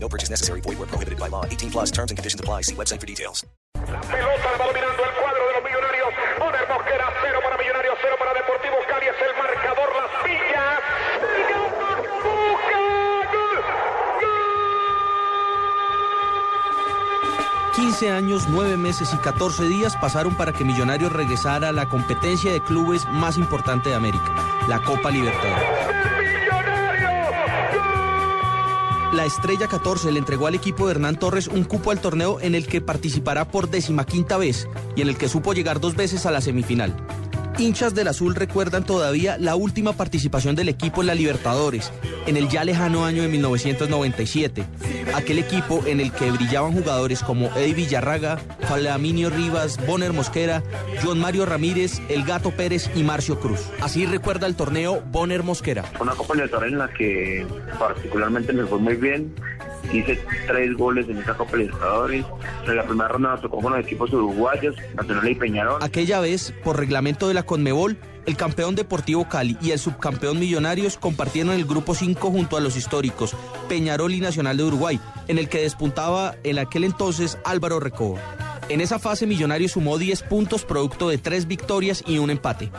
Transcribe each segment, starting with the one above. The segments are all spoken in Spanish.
No purchase necessary. Void where prohibited by law. 18 plus terms and conditions apply. See website for details. La pelota va dominando el cuadro de los millonarios. Bonner Mosquera, cero para Millonarios, cero para Deportivo Cali. Es el marcador, las villas. El Gamba busca. ¡Gol! 15 años, 9 meses y 14 días pasaron para que Millonarios regresara a la competencia de clubes más importante de América, la Copa Libertadores. La Estrella 14 le entregó al equipo de Hernán Torres un cupo al torneo en el que participará por decimaquinta vez y en el que supo llegar dos veces a la semifinal. Hinchas del Azul recuerdan todavía la última participación del equipo en la Libertadores, en el ya lejano año de 1997. Aquel equipo en el que brillaban jugadores como Eddie Villarraga, Flaminio Rivas, Bonner Mosquera, John Mario Ramírez, El Gato Pérez y Marcio Cruz. Así recuerda el torneo Bonner Mosquera. Una Copa Libertadores en la que particularmente me fue muy bien. Hice tres goles en esta Copa Libertadores. En la primera ronda nos tocó con los equipos uruguayos, Nacional y Peñarol. Aquella vez, por reglamento de la Conmebol, el campeón Deportivo Cali y el subcampeón Millonarios compartieron el grupo 5 junto a los históricos Peñarol y Nacional de Uruguay, en el que despuntaba en aquel entonces Álvaro Recoba. En esa fase Millonarios sumó 10 puntos producto de 3 victorias y un empate.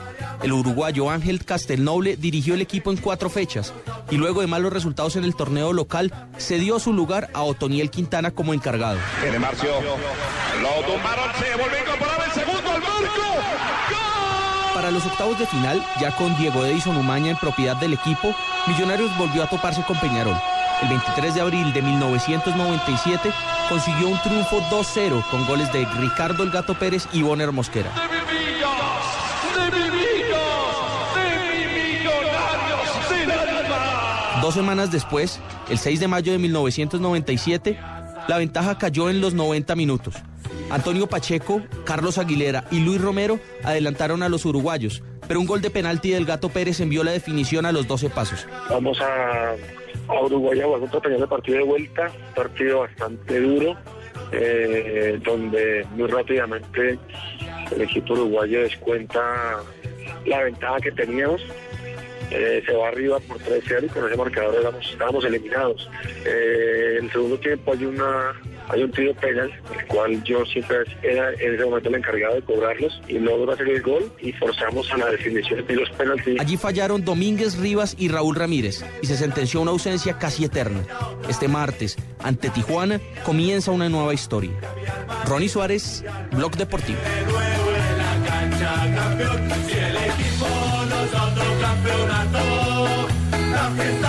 El uruguayo Ángel Castelnoble dirigió el equipo en cuatro fechas y luego de malos resultados en el torneo local cedió su lugar a Otoniel Quintana como encargado. Viene Marcio. Lo tumbaron, se vuelve a incorporar el segundo al marco. Para los octavos de final, ya con Diego Edison Umaña en propiedad del equipo, Millonarios volvió a toparse con Peñarol. El 23 de abril de 1997 consiguió un triunfo 2-0 con goles de Ricardo El Gato Pérez y Bonner Mosquera. Dos semanas después, el 6 de mayo de 1997, la ventaja cayó en los 90 minutos. Antonio Pacheco, Carlos Aguilera y Luis Romero adelantaron a los uruguayos, pero un gol de penalti del Gato Pérez envió la definición a los 12 pasos. Vamos a, a Uruguay a jugar contra partido de vuelta, partido bastante duro, eh, donde muy rápidamente el equipo uruguayo descuenta la ventaja que teníamos. Eh, se va arriba por 3-0 y con ese marcador éramos, estábamos eliminados. Eh, el segundo tiempo hay una hay un tiro penal, el cual yo siempre era en ese momento el encargado de cobrarlos y logro hacer el gol y forzamos a la definición de los penaltis. Allí fallaron Domínguez Rivas y Raúl Ramírez y se sentenció una ausencia casi eterna. Este martes, ante Tijuana, comienza una nueva historia. Ronnie Suárez, Blog Deportivo. Si el equipo nosotros campeonato, la fiesta